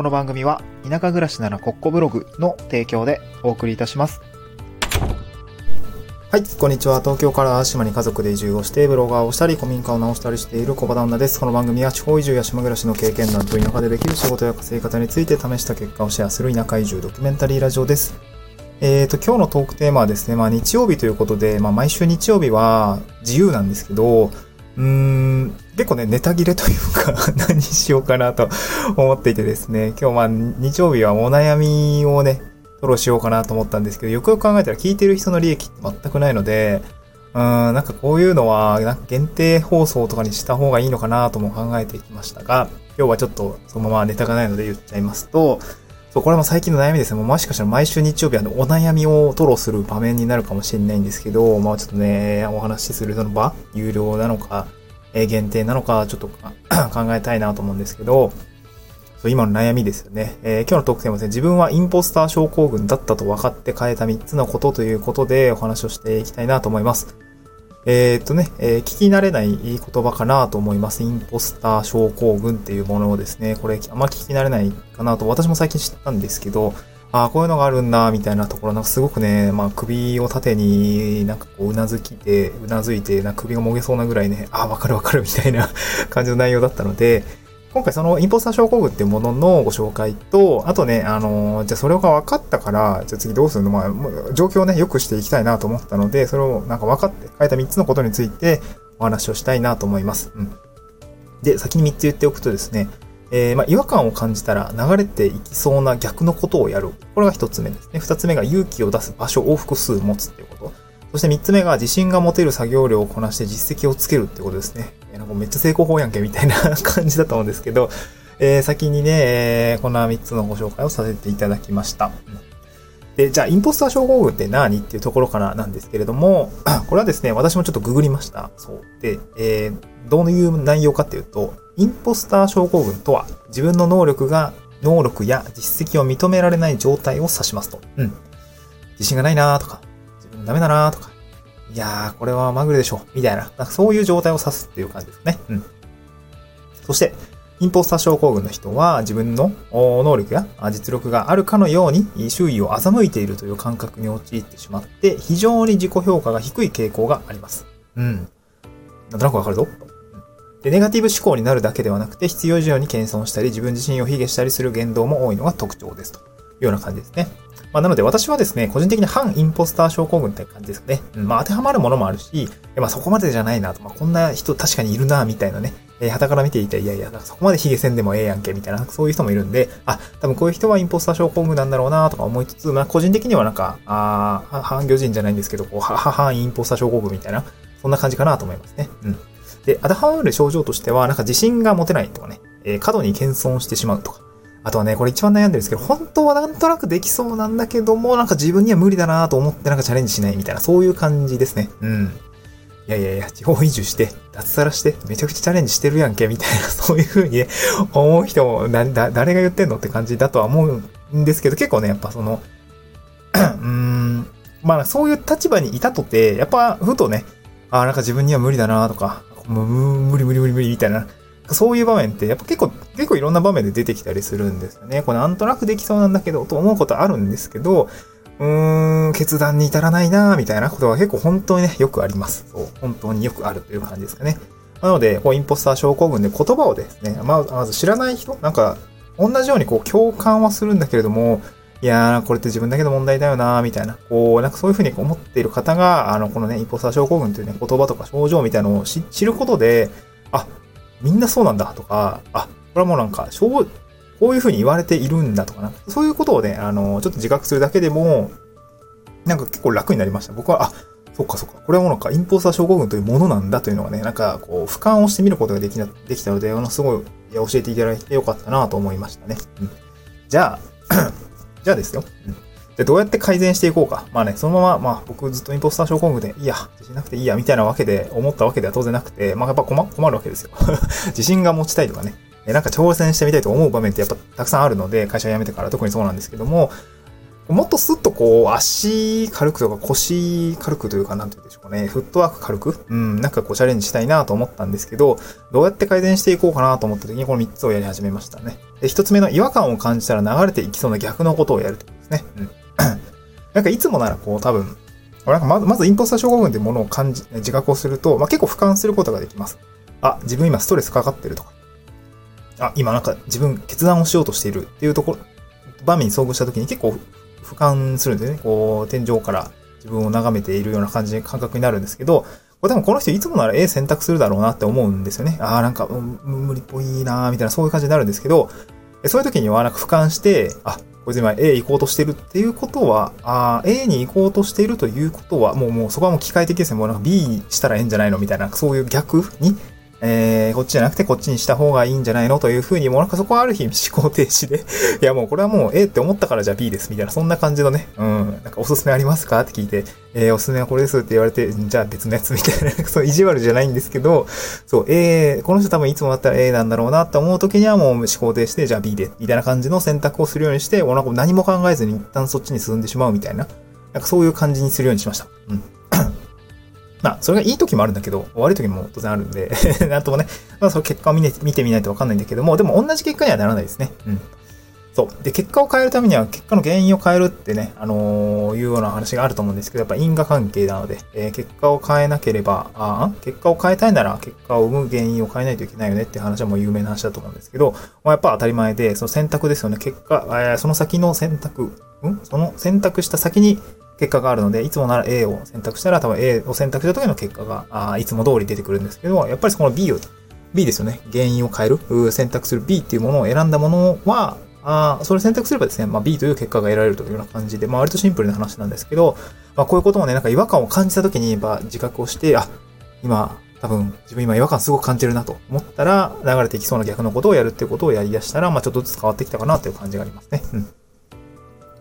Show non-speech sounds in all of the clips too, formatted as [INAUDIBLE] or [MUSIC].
この番組は田舎暮らしならコッコブログの提供でお送りいたします。はい、こんにちは。東京から島に家族で移住をして、ブロガーをしたり、古民家を直したりしている小場旦那です。この番組は地方移住や島暮らしの経験談と田舎でできる仕事や稼ぎ方について試した結果をシェアする田舎移住ドキュメンタリーラジオです。えーと、今日のトークテーマはですね、まあ日曜日ということで、まあ毎週日曜日は自由なんですけど、うーん、結構ね、ネタ切れというか、[LAUGHS] 何しようかなと思っていてですね、今日まあ日曜日はお悩みをね、トローしようかなと思ったんですけど、よくよく考えたら聞いてる人の利益って全くないので、うーん、なんかこういうのは、なんか限定放送とかにした方がいいのかなとも考えてきましたが、今日はちょっとそのままネタがないので言っちゃいますと、そう、これも最近の悩みですね。ももしかしたら毎週日曜日はお悩みを吐露する場面になるかもしれないんですけど、まあちょっとね、お話しするその場、有料なのか、え限定なのか、ちょっと [CLEARS THROAT] 考えたいなと思うんですけど、そう今の悩みですよね。えー今日のトークテーマはですね、自分はインポスター症候群だったと分かって変えた3つのことということでお話をしていきたいなと思います。えーっとね、えー聞き慣れない言葉かなと思います。インポスター症候群っていうものをですね、これあんま聞き慣れないかなと私も最近知ったんですけど、ああ、こういうのがあるんだ、みたいなところ、なんかすごくね、まあ首を縦になんかこううなずきて、うなずいて、な首がもげそうなぐらいね、ああ、わかるわかるみたいな感じの内容だったので、今回そのインポスター症候群っていうもののご紹介と、あとね、あのーじゃあそれが分かったから、じゃあ次どうするの？まあ、状況をね、良くしていきたいなと思ったので、それをなんか分かって書いた3つのことについてお話をしたいなと思います。うん。で、先に3つ言っておくとですね、えーまあ、違和感を感じたら流れていきそうな逆のことをやる。これが1つ目ですね。2つ目が勇気を出す場所を複数持つっていうこと。そして3つ目が自信が持てる作業量をこなして実績をつけるってことですね。えーなんかめっちゃ成功法やんけみたいな感じだと思うんですけど、えー先にね、えーこんな3つのご紹介をさせていただきました。で、じゃあ、インポスター症候群って何っていうところからなんですけれども、[CLEARS THROAT] これはですね、私もちょっとググりました。そう。で、えーどういう内容かっていうと、インポスター症候群とは、自分の能力が、能力や実績を認められない状態を指しますと。うん。自信がないなーとか、ダメだなーとか、いやー、これはまぐれでしょ、みたいな、なんかそういう状態を指すっていう感じですね。うん。そして、インポスター症候群の人は自分の能力や実力があるかのように周囲を欺いているという感覚に陥ってしまって非常に自己評価が低い傾向があります。うん。なんとなくわかるぞ。で、ネガティブ思考になるだけではなくて必要以上に謙遜したり自分自身を卑下したりする言動も多いのが特徴ですというような感じですね。まあ、なので私はですね、個人的に反インポスター症候群って感じですかね。うんまあ当てはまるものもあるし、まあそこまでじゃないなと、まあこんな人確かにいるな、みたいなね。えー、旗から見ていて、いやいや、そこまでヒゲせんでもええやんけ、みたいな、そういう人もいるんで、あ、多分こういう人はインポスター症候群なんだろうな、とか思いつつ、まあ個人的にはなんか、あーは反魚人じゃないんですけど、こう、は、は、反インポスター症候群みたいな、そんな感じかなと思いますね。うん。で、当てはまる症状としては、なんか自信が持てないとかね、えー過度に謙遜してしまうとか、あとはね、これ一番悩んでるんですけど、本当はなんとなくできそうなんだけども、なんか自分には無理だなと思ってなんかチャレンジしないみたいな、そういう感じですね。うん。いやいやいや、地方移住して、脱サラして、めちゃくちゃチャレンジしてるやんけ、みたいな、そういう風にね、思う人も、な、だ、誰が言ってんのって感じだとは思うんですけど、結構ね、やっぱその、うーん、まあそういう立場にいたとて、やっぱふとね、あーなんか自分には無理だなとか、無理無理無理無理みたいな、そういう場面って、やっぱ結構、結構いろんな場面で出てきたりするんですよね。これなんとなくできそうなんだけど、と思うことあるんですけど、うーん、決断に至らないなみたいなことが結構本当にね、よくあります。そう、本当によくあるという感じですかね。なので、こう、インポスター症候群で言葉をですね、まあ、まず知らない人、なんか、同じようにこう、共感はするんだけれども、いやー、これって自分だけの問題だよなみたいな、こう、なんかそういうふうに思っている方が、あの、このね、インポスター症候群というね、言葉とか症状みたいなのを知知ることで、あ、みんなそうなんだとか、あ、これはもうなんか、こういうふうに言われているんだとかな。そういうことをね、あの、ちょっと自覚するだけでも、なんか結構楽になりました。僕は、あ、そっかそっか。これはもうなんかインポスター症候群というものなんだというのがね、なんかこう、俯瞰をしてみることができな、できたので、あの、すごい、いや、教えていただいてよかったなと思いましたね。うん。じゃあ、[CLEARS THROAT] じゃあですよ。うん。で、どうやって改善していこうか。まあね、そのまま、まあ僕ずっとインポスター症候群で、いいや、自信なくていいや、みたいなわけで思ったわけでは当然なくて、まあやっぱ困困るわけですよ。[LAUGHS] 自信が持ちたいとかね。えなんか挑戦してみたいと思う場面ってやっぱたくさんあるので、会社辞めてから特にそうなんですけども、もっとスッとこう、足軽くとか腰軽くというか、なんて言うんでしょうかね、フットワーク軽く、うん、なんかこうチャレンジしたいなと思ったんですけど、どうやって改善していこうかなと思った時にこの3つをやり始めましたね。で、1つ目の違和感を感じたら流れていきそうな逆のことをやるってことですね。うん。[COUGHS] なんかいつもならこう多分、なんかまず、まずインポスター症候群ってものを感じ、自覚をすると、まあ、結構俯瞰することができます。あ、自分今ストレスかかってるとか。あ、今なんか自分決断をしようとしているっていうところ、場面に遭遇した時に結構俯瞰するんでね、こう、天井から自分を眺めているような感じ、感覚になるんですけど、これ多分この人いつもなら A 選択するだろうなって思うんですよね。ああ、なんか、無理っぽいなーみたいなそういう感じになるんですけど、そういう時にはなんか俯瞰して、あ、こいつ今 A 行こうとしてるっていうことは、あ A に行こうとしているということは、もうもうそこはもう機械的ですね。もうなんか B したらええんじゃないのみたいな、そういう逆にえー、こっちじゃなくてこっちにした方がいいんじゃないのというふうに、もうなんかそこはある日思考停止で [LAUGHS] いやもうこれはもう A って思ったからじゃあ B です、みたいな、そんな感じのね、うん、なんかおすすめありますか？って聞いて、えー、おすすめはこれですって言われて、じゃあ別のやつみたいな、なんかそう意地悪じゃないんですけど、そう、A、この人多分いつもだったら A なんだろうなって思う時にはもう思考停止で、じゃあ B で、みたいな感じの選択をするようにして、もうなんか何も考えずに一旦そっちに進んでしまうみたいな、なんかそういう感じにするようにしました。うん。まあ、それがいい時もあるんだけど、悪い時も当然あるんで [LAUGHS] なんともね、まあ、その結果を見,、ね、見てみないとわかんないんだけども、でも同じ結果にはならないですね。うん。そう。で、結果を変えるためには、結果の原因を変えるってね、あのー、いうような話があると思うんですけど、やっぱ因果関係なので、えー、結果を変えなければ、あ結果を変えたいなら、結果を生む原因を変えないといけないよねって話はもう有名な話だと思うんですけど、まあ、やっぱ当たり前で、その選択ですよね。結果、えー、その先の選択、ん？その選択した先に結果があるので、いつもなら A を選択したら多分 A を選択した時の結果が、あいつも通り出てくるんですけど、やっぱりその B を、B ですよね。原因を変える、選択する B っていうものを選んだものは、あそれ選択すればですね、まあ、B という結果が得られるというような感じで、まあ、割とシンプルな話なんですけど、まあ、こういうこともね、なんか違和感を感じた時に、まあ、自覚をして、あ、今、多分、自分今違和感すごく感じるなと思ったら、流れていきそうな逆のことをやるっていうことをやり出したら、まあ、ちょっとずつ変わってきたかなという感じがありますね。うん。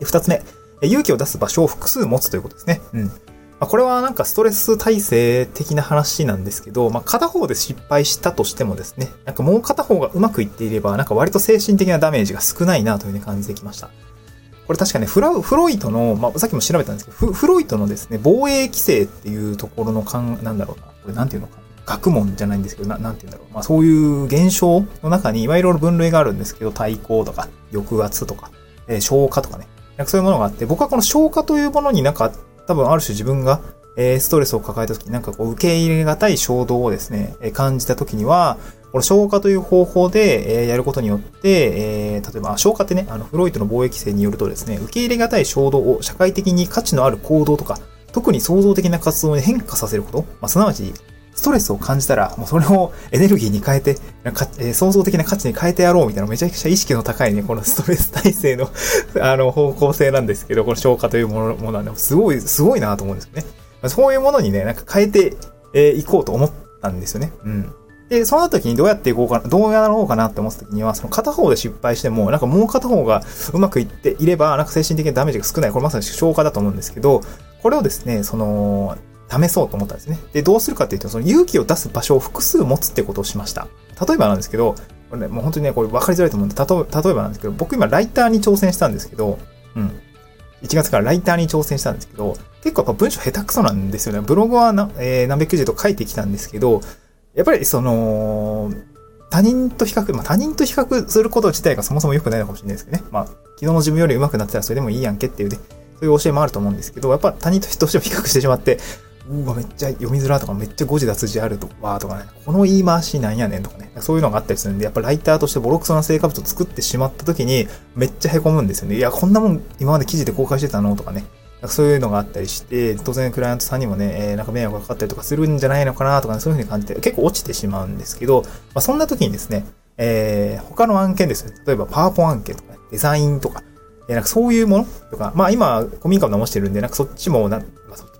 二つ目。勇気を出す場所を複数持つということですね。うん。まあ、これはなんかストレス耐性的な話なんですけど、まあ、片方で失敗したとしてもですね、なんかもう片方がうまくいっていれば、なんか割と精神的なダメージが少ないなというふうに感じてきました。これ確かね、フラフロイトの、まあ、さっきも調べたんですけど、フフロイトのですね、防衛規制っていうところのかん、なんだろうな、これなんていうのか。学問じゃないんですけど、ななんて言うんだろう。まあそういう現象の中に、いろいろ分類があるんですけど、対抗とか、抑圧とか、えー、消化とかね。なんかそういうものがあって、僕はこの消化というものになんか、多分ある種自分が、え、ストレスを抱えた時になんかこう受け入れがたい衝動をですね、え、感じた時には、この消化という方法で、え、やることによって、え、例えば消化ってね、あの、フロイトの貿易性によるとですね、受け入れがたい衝動を社会的に価値のある行動とか、特に創造的な活動に変化させること、まあ、すなわち、ストレスを感じたら、もうそれをエネルギーに変えて、なんかえー、創造的な価値に変えてやろうみたいなめちゃくちゃ意識の高いね、このストレス耐性の [LAUGHS] あの、方向性なんですけど、この消化というものものはね、すごい、すごいなと思うんですよね。そういうものにね、なんか変えて、えー、いこうと思ったんですよね。うん。で、その時にどうやっていこうかな、どうやろうかなって思った時には、その片方で失敗しても、なんかもう片方がうまくいっていれば、なんか精神的なダメージが少ない。これまさに消化だと思うんですけど、これをですね、その、試そうと思ったんですね。で、どうするかっていうと、その勇気を出す場所を複数持つってことをしました。例えばなんですけど、これね、もう本当にね、これ分かりづらいと思うんで、例えばなんですけど、僕今ライターに挑戦したんですけど、うん。1月からライターに挑戦したんですけど、結構やっぱ文章下手くそなんですよね。ブログはな、えー、何百記事と書いてきたんですけど、やっぱりその、他人と比較、まあ、他人と比較すること自体がそもそも良くないのかもしれないですけどね。まあ、昨日の自分より上手くなってたらそれでもいいやんけっていうね、そういう教えもあると思うんですけど、やっぱ他人としても比較してしまって、うわ、めっちゃ読みづらとか、めっちゃ誤字脱字あるとか、とかね、この言い回しなんやねんとかね、そういうのがあったりするんで、やっぱライターとしてボロクソな成果物を作ってしまった時に、めっちゃ凹むんですよね。いや、こんなもん今まで記事で公開してたのとかね。そういうのがあったりして、当然クライアントさんにもね、えー、なんか迷惑がかかったりとかするんじゃないのかなとか、ね、そういうふうに感じて、結構落ちてしまうんですけど、まあ、そんな時にですね、えー、他の案件ですね、例えばパワポ案件とか、ね、デザインとか、え、なんかそういうものとか、まあ今、古民家を直してるんで、なんかそっちもな、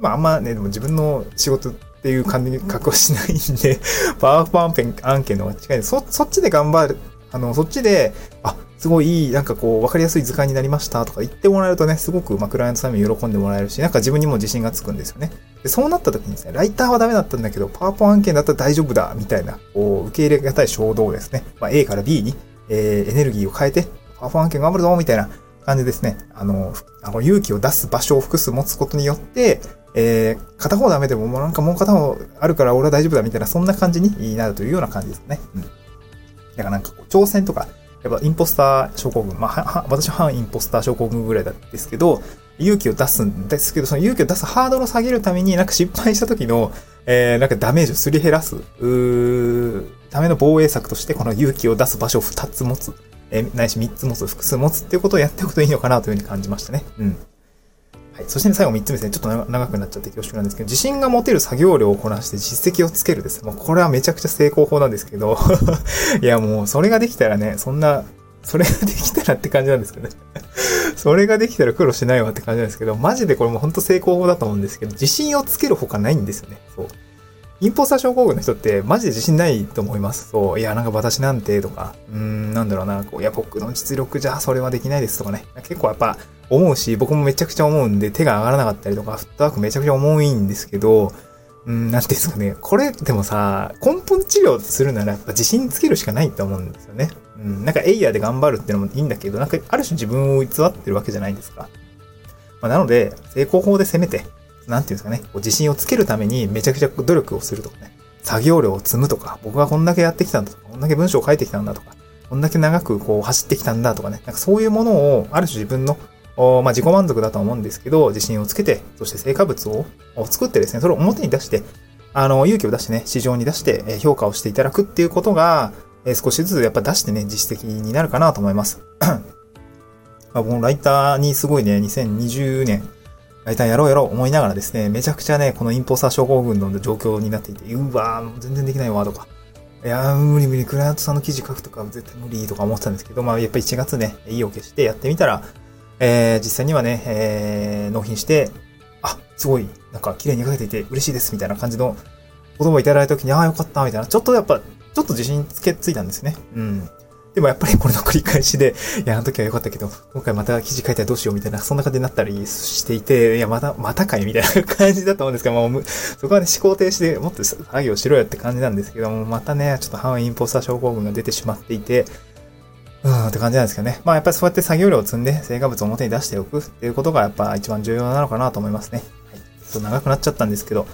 まあ、あんまね、でも自分の仕事っていう感じに覚はしないんで、[LAUGHS] パワーポ案件案件の方が近いで、そ、そっちで頑張る。あの、そっちで、あ、すごいいい、なんかこう、わかりやすい図鑑になりましたとか言ってもらえるとね、すごく、まあ、クライアントさんに喜んでもらえるし、なんか自分にも自信がつくんですよね。で、そうなった時にですね、ライターはダメだったんだけど、パワーポン案件だったら大丈夫だ、みたいな、こう、受け入れがたい衝動ですね、まあ、A から B に、えー、エネルギーを変えて、パワーポン案件頑張るぞ、みたいな、感じですね。あの、あの勇気を出す場所を複数持つことによって、えー、片方ダメでももうなんかもう片方あるから俺は大丈夫だみたいな、そんな感じになるというような感じですね。うん。だからなんかこう、挑戦とか、やっぱインポスター症候群、まあ、私は反インポスター症候群ぐらいなんですけど、勇気を出すんですけど、その勇気を出すハードルを下げるために、なんか失敗した時の、えー、なんかダメージをすり減らす、うための防衛策として、この勇気を出す場所を2つ持つ、えー、ないし3つ持つ、複数持つっていうことをやっておくといいのかなというふうに感じましたね。うん。はい。そして、ね、最後3つ目ですね。ちょっと長くなっちゃって恐縮なんですけど、自信が持てる作業量をこなして実績をつけるです。もうこれはめちゃくちゃ成功法なんですけど [LAUGHS] いやもうそれができたらね、そんな、それができたらって感じなんですけどね [LAUGHS] それができたら苦労しないわって感じなんですけど、マジでこれも本当成功法だと思うんですけど、自信をつけるほかないんですよね。そう。インポスター症候群の人ってマジで自信ないと思います。そう。いや、なんか私なんてとか、うーん、なんだろうな、こう、いや、僕の実力じゃそれはできないですとかね。結構やっぱ思うし、僕もめちゃくちゃ思うんで手が上がらなかったりとか、フットワークめちゃくちゃ重いんですけど、うん、なんていうんですかね。これ、でもさ、根本治療するならやっぱ自信つけるしかないと思うんですよね。うん、なんかエイヤーで頑張るってのもいいんだけど、なんかある種自分を偽ってるわけじゃないですか。まあ、なので、成功法で攻めて、なんていうんですかね、こう自信をつけるためにめちゃくちゃ努力をするとかね。作業量を積むとか、僕がこんだけやってきたんだとか、こんだけ文章を書いてきたんだとか、こんだけ長くこう走ってきたんだとかね、なんかそういうものを、ある種自分の、まあ、自己満足だと思うんですけど、自信をつけて、そして成果物を作ってですね、それを表に出して、あの、勇気を出してね、市場に出して、評価をしていただくっていうことが、少しずつやっぱ出してね、実績になるかなと思います。[CLEARS THROAT] まあ、僕もライターにすごいね、2020年、ライターやろうやろう思いながらですね、めちゃくちゃね、このインポスター症候群の状況になっていて、うわー、全然できないわ、とか。いやー、無理無理、クライアントさんの記事書くとか絶対無理とか思ってたんですけど、まあ、やっぱり1月ね、意を決してやってみたら、えー、実際にはね、えー、納品して、あ、すごい、なんか綺麗に書けていて嬉しいです、みたいな感じの言葉をいただいたときに、ああ、よかった、みたいな、ちょっとやっぱ、ちょっと自信つけついたんですね。うん。でもやっぱりこれの繰り返しで、いや、あの時は良かったけど、今回また記事書いたらどうしようみたいな、そんな感じになったりしていて、いや、また、またかいみたいな感じだと思うんですけど、もう、そこはね、思考停止でもっと作業しろよって感じなんですけども、またね、ちょっと反インポスター症候群が出てしまっていて、うーんって感じなんですけどね。まあやっぱりそうやって作業量を積んで成果物を表に出しておくっていうことがやっぱ一番重要なのかなと思いますね。はい。ちょっと長くなっちゃったんですけど、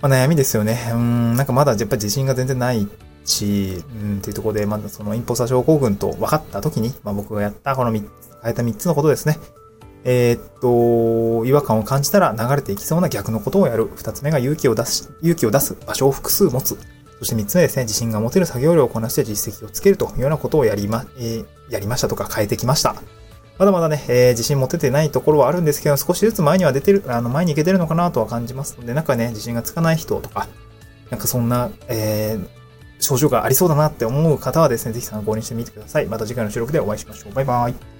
まあ悩みですよね。うん、なんかまだやっぱ自信が全然ないし、うん、っていうところで、まだそのインポスター症候群と分かった時に、まあ僕がやったこの3つ、変えた3つのことですね。えー、っと、違和感を感じたら流れていきそうな逆のことをやる。2つ目が勇気を出す、勇気を出す場所を複数持つ。そして3つ目ですね、自信が持てる作業量をこなして実績をつけるというようなことをやりま、えー、やりましたとか変えてきました。まだまだね、えー、自信持ててないところはあるんですけど、少しずつ前には出てる、あの、前に行けてるのかなとは感じますので、なんかね、自信がつかない人とか、なんかそんな、えー、症状がありそうだなって思う方はですね、ぜひ参考にしてみてください。また次回の収録でお会いしましょう。バイバイ。